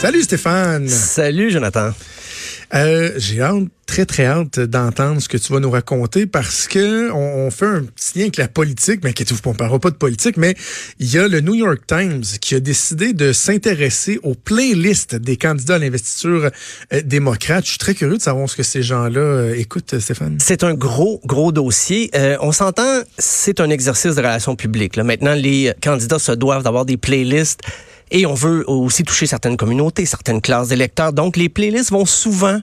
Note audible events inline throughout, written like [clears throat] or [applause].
Salut Stéphane. Salut Jonathan. Euh, J'ai hâte, très très hâte d'entendre ce que tu vas nous raconter parce que on, on fait un petit lien avec la politique, mais inquiétez-vous, on ne parlera pas de politique, mais il y a le New York Times qui a décidé de s'intéresser aux playlists des candidats à l'investiture euh, démocrate. Je suis très curieux de savoir ce que ces gens-là euh, écoutent, Stéphane. C'est un gros, gros dossier. Euh, on s'entend, c'est un exercice de relations publiques. Là. Maintenant, les candidats se doivent d'avoir des playlists et on veut aussi toucher certaines communautés, certaines classes d'électeurs. Donc, les playlists vont souvent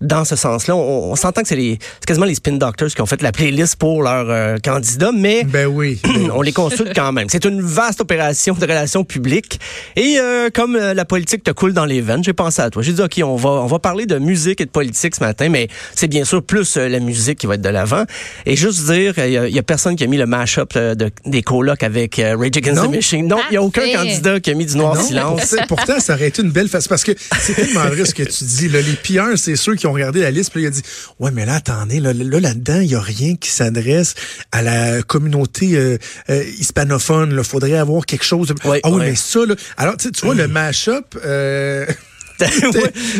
dans ce sens-là. On, on s'entend que c'est les, c'est quasiment les spin doctors qui ont fait la playlist pour leurs euh, candidats, mais Ben oui. [clears throat] on les consulte quand même. C'est une vaste opération de relations publiques. Et euh, comme euh, la politique te coule dans les veines, j'ai pensé à toi. J'ai dit, OK, on va, on va parler de musique et de politique ce matin, mais c'est bien sûr plus euh, la musique qui va être de l'avant. Et juste dire, il y, a- personne qui a mis le mash-up de, des colocs avec euh, Rage Against Non. the Machine. Non, il n'y a aucun Parfait. candidat qui a mis du noir Non, silence. pourtant, pourtant, ça aurait été une belle face. Parce que c'est tellement [laughs] vrai ce que tu dis. Là. Les PR, c'est ceux qui ont regardé la liste, puis il a dit Ouais, mais là, attendez, là, là, là-dedans, il n'y a rien qui s'adresse à la communauté euh, euh, hispanophone. Il faudrait avoir quelque chose. de- ah oui, mais ça, là. Alors, tu vois, le mash-up. Euh. [laughs]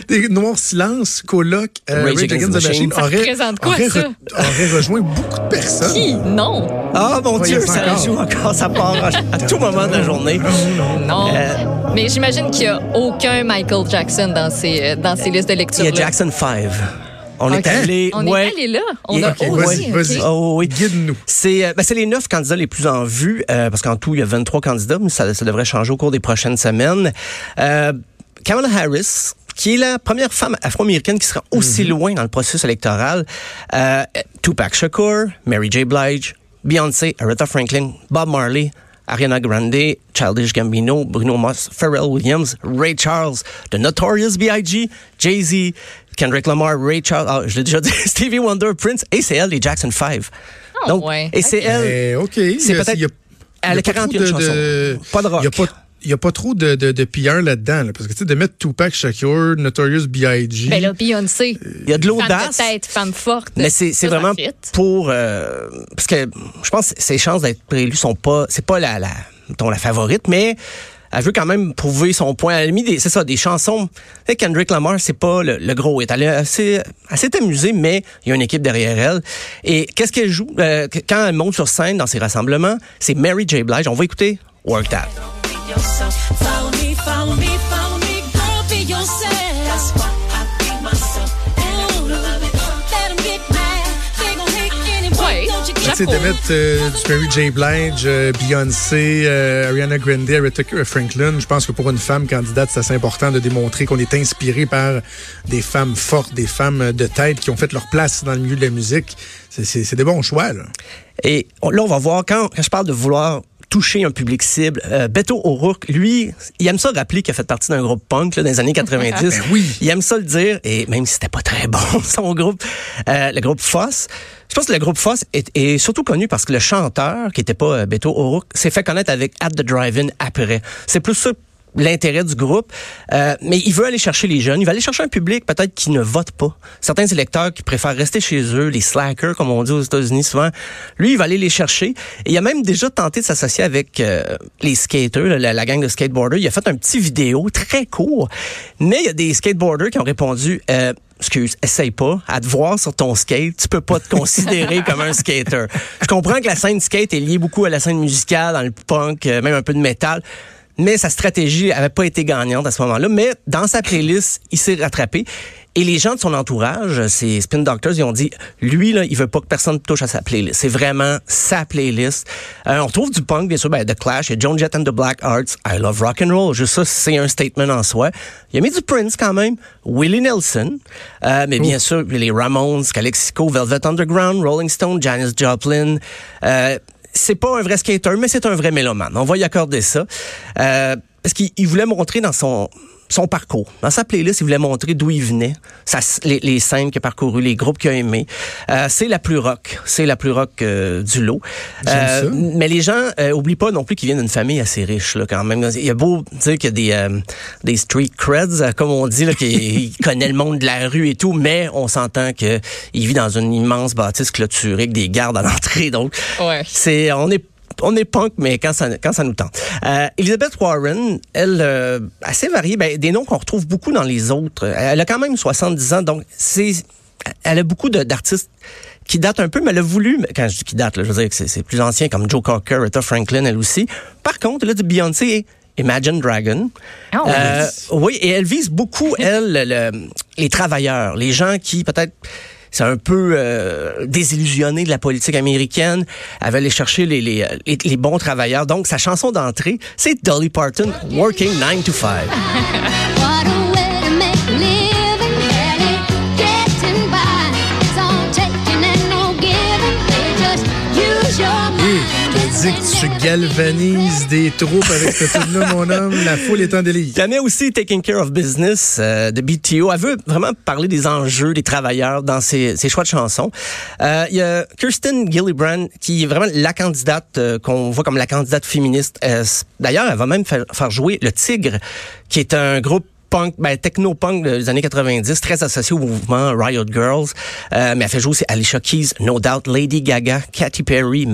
des, [laughs] Noirs Silence, Coloc, euh, Rage Rage Against the Machine aurait, représente quoi, aurait, ça? re- aurait rejoint beaucoup de personnes. Qui? Non. Ah, mon Voyez Dieu, ça encore. joue encore, ça part à, à [laughs] tout moment de la journée. Non. Euh, Mais j'imagine qu'il n'y a aucun Michael Jackson dans ces, euh, dans ces listes de lecture. Il y a Jackson 5. On est allé. On ouais. est allé là. On a Ok, osé, vas-y, ok. vas-y. Oh, oui. Guide-nous. C'est euh, ben, c'est les neuf candidats les plus en vue, euh, parce qu'en tout, il y a 23 candidats, mais ça, ça devrait changer au cours des prochaines semaines. Euh, Kamala Harris, qui est la première femme afro-américaine qui sera aussi loin dans le processus électoral. Euh, Tupac Shakur, Mary J. Blige, Beyoncé, Aretha Franklin, Bob Marley, Ariana Grande, Childish Gambino, Bruno Mars, Pharrell Williams, Ray Charles, The Notorious B.I.G., Jay-Z, Kendrick Lamar, Ray Charles, ah, je l'ai déjà dit, [laughs] Stevie Wonder, Prince, et c'est elle, les Jackson 5. Ah, ouais. Et c'est elle, Eh, OK. c'est peut-être- elle a il y a pas 41 trop chansons. Pas de rock. Y a pas il y a pas trop de, de, de PR là-dedans, là, parce que tu sais, de mettre Tupac Shakur, Notorious B.I.G. Ben là, Beyoncé. il y a de Femme l'audace. de tête, femme forte. Mais c'est vraiment pour euh, parce que je pense que ses chances d'être préélue sont pas c'est pas la la la favorite mais elle veut quand même prouver son point. Elle a mis des, c'est ça, des chansons. Tu sais, Kendrick Lamar, c'est pas le, le gros hit. Elle est assez, s'est amusée, mais il y a une équipe derrière elle. Et qu'est-ce qu'elle joue euh, quand elle monte sur scène dans ses rassemblements C'est Mary J. Blige. On va écouter Work That. Yourself. Follow me, follow me, follow me, girl, be yourself. That's why I be myself. Ooh, love it. Let 'em get mad. They gon' hate anyway. Ouais. Don't you Tu get sais, de mettre euh, du Mary J. Blige, euh, Beyoncé, euh, Ariana Grande, Aretha Franklin, je pense que pour une femme candidate, c'est assez important de démontrer qu'on est inspiré par des femmes fortes, des femmes de tête qui ont fait leur place dans le milieu de la musique. C'est- des bons choix, là. Et là, on va voir, quand, quand je parle de vouloir toucher un public cible, euh, Beto O'Rourke, lui, il aime ça rappeler qu'il a fait partie d'un groupe punk là, dans les années [laughs] 90. Ben oui. Il aime ça le dire, et même si c'était pas très bon, [laughs] son groupe, euh, le groupe Foss. Je pense que le groupe Foss est, est surtout connu parce que le chanteur, qui était pas euh, Beto O'Rourke, s'est fait connaître avec At the Drive-In après. C'est plus ça l'intérêt du groupe, Euh, mais il veut aller chercher les jeunes, il va aller chercher un public peut-être qui ne vote pas. Certains électeurs qui préfèrent rester chez eux, les slackers comme on dit aux États-Unis souvent, lui il va aller les chercher. Et il a même déjà tenté de s'associer avec euh, les skaters, la, la gang de skateboarders. Il a fait un petit vidéo très court, mais il y a des skateboarders qui ont répondu. Euh, Excuse, essaye pas. À te voir sur ton skate, tu peux pas te considérer comme un skater. Je comprends que la scène skate est liée beaucoup à la scène musicale, dans le punk, euh, même un peu de métal. Mais sa stratégie avait pas été gagnante à ce moment-là. Mais dans sa playlist, il s'est rattrapé. Et les gens de son entourage, ces Spin Doctors, ils ont dit, lui, là, il veut pas que personne touche à sa playlist. C'est vraiment sa playlist. Euh, on retrouve du punk, bien sûr, ben, The Clash, a Joan Jett and the Black Hearts, I Love Rock and Roll. Juste ça, c'est un statement en soi. Il a mis du Prince quand même, Willie Nelson, euh, mais bien sûr, les Ramones, Calexico, Velvet Underground, Rolling Stone, Janis Joplin. Euh, c'est pas un vrai skater, mais c'est un vrai mélomane. On va y accorder ça. Euh, parce qu'il il voulait montrer dans son son parcours. Dans sa playlist, il voulait montrer d'où il venait, sa- les, les scènes qu'il a parcourues, les groupes qu'il a aimés. Euh, c'est la plus rock. C'est la plus rock euh, du lot. J'aime ça. Mais les gens euh, oublient pas non plus qu'il vient d'une famille assez riche là, quand même. Il y a beau dire qu'il y a des, euh, des street creds, euh, comme on dit, là, qu'il il [laughs] connaît le monde de la rue et tout, mais on s'entend qu'il vit dans une immense bâtisse clôturée avec des gardes à l'entrée. Donc, Ouais. c'est on est on est punk, mais quand ça, quand ça nous tente. Euh, Elizabeth Warren, elle, euh, assez variée, ben, des noms qu'on retrouve beaucoup dans les autres. Elle a quand même 70 ans, donc c'est, elle a beaucoup d'artistes qui datent un peu, mais elle a voulu, quand je dis qui datent, là, je veux dire que c'est- plus ancien, comme Joe Cocker, Rita Franklin, elle aussi. Par contre, elle a du Beyoncé et Imagine Dragon. Ah oui. Euh, oui, et elle vise beaucoup, [laughs] elle, le- le- les travailleurs, les gens qui peut-être c'est un peu euh, désillusionnés de la politique américaine. Elle va aller chercher les bons travailleurs. Donc, sa chanson d'entrée, c'est Dolly Parton, Working 9 to 5. [laughs] dis que tu galvanises des troupes avec ce tune-là, mon homme. La foule est en délire. Il aussi Taking Care of Business euh, de BTO. Elle veut vraiment parler des enjeux des travailleurs dans ses, ses choix de chansons. Euh, il y a Kirsten Gillibrand qui est vraiment la candidate euh, qu'on voit comme la candidate féministe. Euh, D'ailleurs, elle va même faire, faire jouer le Tigre, qui est un groupe punk, ben, techno-punk des années 90, très associé au mouvement Riot Girls. Euh, mais elle fait jouer aussi Alicia Keys, No Doubt, Lady Gaga, Katy Perry,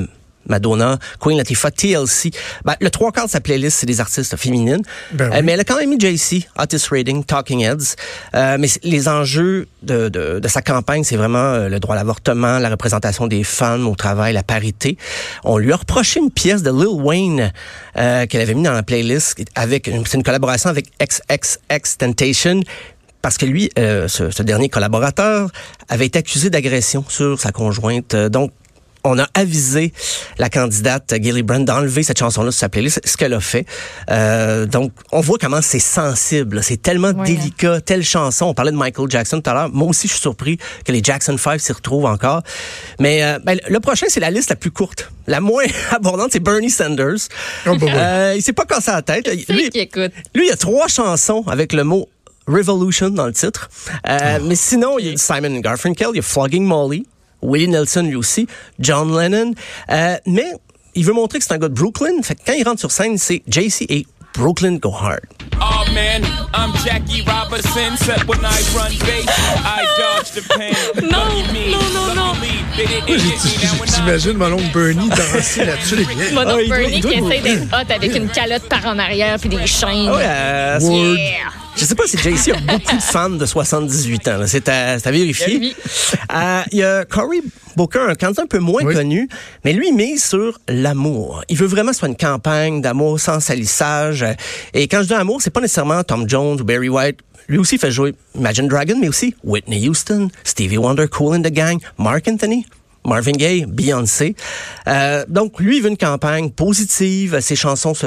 Madonna, Queen Latifah, TLC. Ben, le trois quarts de sa playlist, c'est des artistes féminines. Ben Euh, mais elle a quand même mis JC, Otis Redding, Talking Heads. Euh, mais les enjeux de, de, de sa campagne, c'est vraiment euh, le droit à l'avortement, la représentation des femmes au travail, la parité. On lui a reproché une pièce de Lil Wayne euh, qu'elle avait mis dans la playlist avec c'est une collaboration avec XXX Temptation. Parce que lui, euh, ce, ce dernier collaborateur, avait été accusé d'agression sur sa conjointe. Donc, on a avisé la candidate Gillibrand d'enlever cette chanson-là sur sa playlist, ce qu'elle a fait. Euh, donc, on voit comment c'est sensible, c'est tellement Ouais. délicat, telle chanson. On parlait de Michael Jackson tout à l'heure. Moi aussi, je suis surpris que les Jackson 5 s'y retrouvent encore. Mais euh, ben, le prochain, c'est la liste la plus courte. La moins [laughs] abondante, c'est Bernie Sanders. Oh, bah, ouais. Euh, il s'est pas cassé la tête. Lui, qui écoute. lui, il y a trois chansons avec le mot Revolution dans le titre. Euh, Mais sinon, il y a Simon Garfunkel, il y a Flogging Molly, Willie Nelson lui aussi, John Lennon. Euh, mais il veut montrer que c'est un gars de Brooklyn. Fait que quand il rentre sur scène, c'est JC et Brooklyn Go Hard. Oh man, I'm Jackie Robinson. Set when I run base, I dodge the pain. [laughs] Non, non, non, non. J'imagine mon oncle Bernie danser là-dessus. Mon Ah, oncle Bernie qui essaie d'être hot avec une calotte par en arrière puis des chaînes. Ah Word. Yeah. Je sais pas si JC a beaucoup de fans de 78 ans. là. C'est à, c'est à vérifier. Oui. Euh, Il y a Cory Booker, un candidat un peu moins Oui. connu, mais lui il mise sur l'amour. Il veut vraiment soit une campagne d'amour sans salissage. Euh, Et quand je dis amour, c'est pas nécessairement Tom Jones ou Barry White. Lui aussi fait jouer Imagine Dragon, mais aussi Whitney Houston, Stevie Wonder, Cool and the Gang, Mark Anthony. Marvin Gaye, Beyoncé. Euh, donc, lui, il veut une campagne positive. Ses chansons se,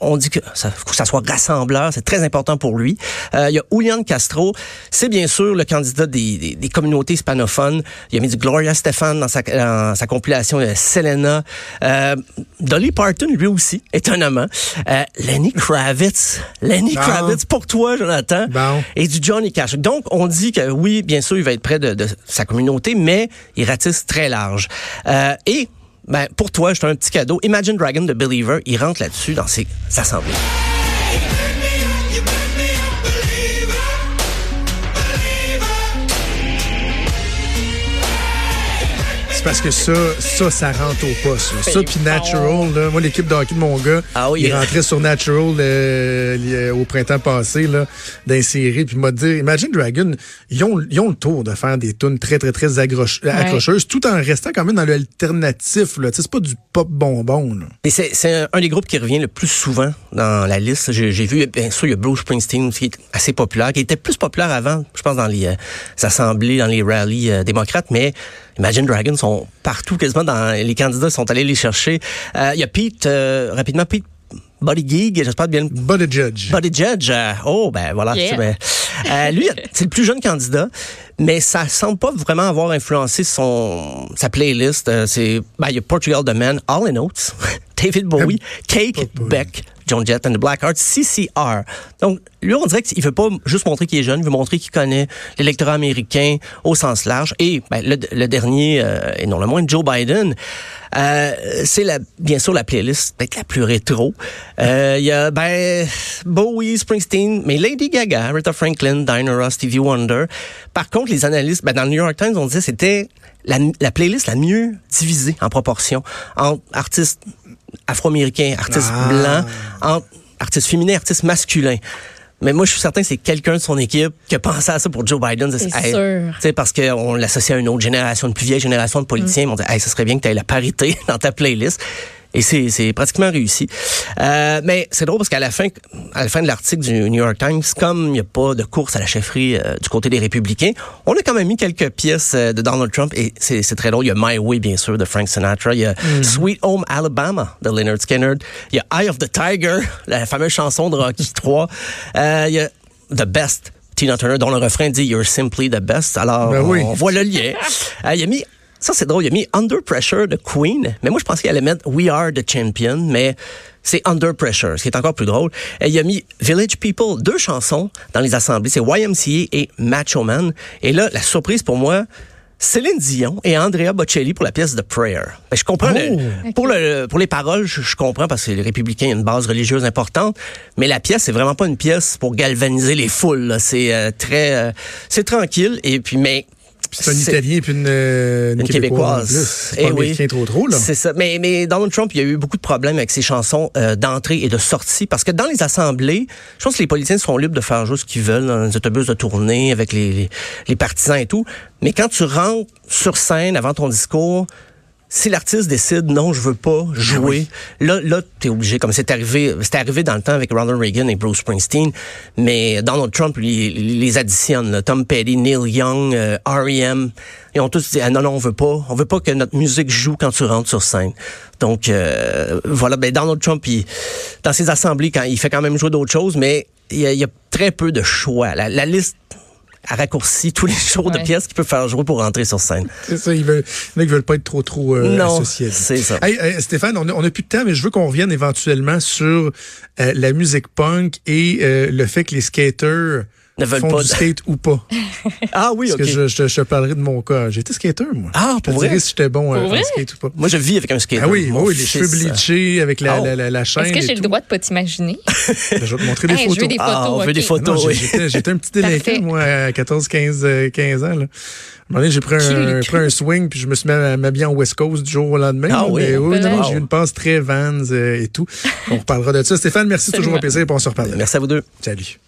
on dit que ça, faut que ça soit rassembleur, c'est très important pour lui. Euh, il y a Julian Castro, c'est bien sûr le candidat des, des, des communautés hispanophones. Il a mis du Gloria Stefan dans sa, dans sa compilation euh, Selena. Euh, Dolly Parton, lui aussi, étonnamment. Euh, Lenny Kravitz. Lenny Bon. Kravitz, pour toi, Jonathan. Bon. Et du Johnny Cash. Donc, on dit que oui, bien sûr, il va être près de, de sa communauté, mais il ratisse très large. Euh, et ben, pour toi, j'ai un petit cadeau. Imagine Dragon de Believer, il rentre là-dessus dans ses assemblées. C'est parce que ça, ça, ça rentre au poste. là. Ça, C'est puis Natural, là, moi, l'équipe de hockey de mon gars, Ah oui, il euh. rentrait sur Natural euh, au printemps passé, là, d'insérer, puis il m'a dit, Imagine Dragon, ils ont, ils ont le tour de faire des tunes très, très, très accrocheuses, tout en restant quand même dans l'alternatif. là. Tu sais, C'est pas du pop bonbon. Là. Et c'est, un, des groupes qui revient le plus souvent dans la liste. J'ai, j'ai vu, bien sûr, il y a Bruce Springsteen qui est assez populaire, qui était plus populaire avant, je pense, dans les euh, assemblées, dans les rallyes euh, démocrates, mais Imagine Dragons sont partout, quasiment dans les candidats sont allés les chercher. Euh, Il y a Pete, euh, rapidement, Pete Body Gig, j'espère bien a judge. Body Judge, euh, oh ben voilà, Yeah. ben, euh, lui c'est le plus jeune candidat, mais ça semble pas vraiment avoir influencé son sa playlist. Euh, c'est ben il y a Portugal The Man, All in Oates, [laughs] David Bowie, Cake. Beck, Joan Jett and the Blackhearts, CCR. Donc lui on dirait qu'il veut pas juste montrer qu'il est jeune, il veut montrer qu'il connaît l'électorat américain au sens large. Et ben, le, le dernier euh, et non le moins Joe Biden. Euh, c'est la, bien sûr la playlist peut-être la plus rétro. Euh, Il y a ben Bowie, Springsteen, mais Lady Gaga, Rita Franklin, Dinah Ross, Stevie Wonder. Par contre, les analystes, ben, dans le New York Times, on disait que c'était la, la playlist la mieux divisée en proportion entre artistes afro-américains, artistes Ah. blancs, entre artistes féminins, artistes masculins. Mais moi, je suis certain que c'est quelqu'un de son équipe qui a pensé à ça pour Joe Biden. C'est Hey, sûr. tu sais, parce qu'on l'associe à une autre génération, une plus vieille génération de politiciens. Ils m'ont dit, hey, ça serait bien que tu aies la parité [laughs] dans ta playlist. Et c'est pratiquement réussi. Euh, mais c'est drôle parce qu'à la fin, à la fin de l'article du New York Times, comme il n'y a pas de course à la chefferie euh, du côté des républicains, on a quand même mis quelques pièces euh, de Donald Trump et c'est très drôle. Il y a My Way, bien sûr, de Frank Sinatra. Il y a Sweet Home Alabama de Leonard Skinner. Il y a Eye of the Tiger, la fameuse chanson de Rocky [laughs] 3. Euh, il y a The Best. Tina Turner, dont le refrain dit You're simply the best. Alors, Ben oui. on voit le lien. [laughs] Il a mis, ça c'est drôle, il a mis Under Pressure de Queen, mais moi je pensais qu'il allait mettre We Are the Champion, mais c'est Under Pressure, ce qui est encore plus drôle. Et il a mis Village People, deux chansons dans les assemblées, c'est YMCA et Macho Man. Et là, la surprise pour moi, Céline Dion et Andrea Bocelli pour la pièce The Prayer. Ben, je comprends le- pour le pour les paroles, je, je comprends parce que les républicains ont une base religieuse importante, mais la pièce c'est vraiment pas une pièce pour galvaniser les foules. C'est euh, très euh, c'est tranquille et puis mais Puis c'est un Italien puis une, euh, une une Québécoise. québécoise. plus. C'est Eh pas oui. trop trop, là. C'est ça. Mais, mais Donald Trump, il y a eu beaucoup de problèmes avec ses chansons euh, d'entrée et de sortie parce que dans les assemblées, je pense que les politiciens sont libres de faire juste ce qu'ils veulent dans les autobus de tournée avec les, les, les partisans et tout. Mais quand tu rentres sur scène avant ton discours, si l'artiste décide non, je veux pas jouer, là, là, t'es obligé. Comme c'est arrivé, c'était arrivé dans le temps avec Ronald Reagan et Bruce Springsteen, mais Donald Trump lui, il les additionne. là. Tom Petty, Neil Young, euh, R.E.M. Ils ont tous dit ah non non on veut pas, on veut pas que notre musique joue quand tu rentres sur scène. Donc euh, voilà, ben Donald Trump, il, dans ses assemblées, quand il fait quand même jouer d'autres choses, mais il y, a, il y a très peu de choix. La, la liste a raccourci tous les jours de pièces qu'il peut faire jouer pour rentrer sur scène. C'est ça, ils veulent, il y en a qui veulent pas être trop trop euh, Non, associés. c'est ça. Hey, hey, Stéphane, on a, on a plus de temps, mais je veux qu'on revienne éventuellement sur euh, la musique punk et euh, le fait que les skaters Ne veulent font pas du de- skate ou pas. [laughs] Ah oui, Parce ok. que je, je, je te parlerai de mon cas. J'étais skater, moi. Ah, je te pour vrai? dirais si j'étais bon euh, en vrai? skate ou pas. Moi, je vis avec un skater. Ah oui, Mon oui, les cheveux euh, bleachés avec la, Oh. la, la, la chaîne. Est-ce que et j'ai le droit de pas t'imaginer? [laughs] Ben, Je vais te montrer des Hey, je photos. veux des photos. Ah, on veut ok. des Ah photos, non, j'ai- oui. j'étais, j'étais un petit délinquant, moi, à 14, 15, euh, 15 ans. Là. À un moment donné, j'ai pris un, pris un swing, puis je me suis mis à m'habiller en West Coast du jour au lendemain. Ah oui? Mais oui, non, non, j'ai eu une passe très Vans euh, et tout. On reparlera de ça. Stéphane, merci, toujours un plaisir, puis on se reparle. Merci à vous deux. Salut.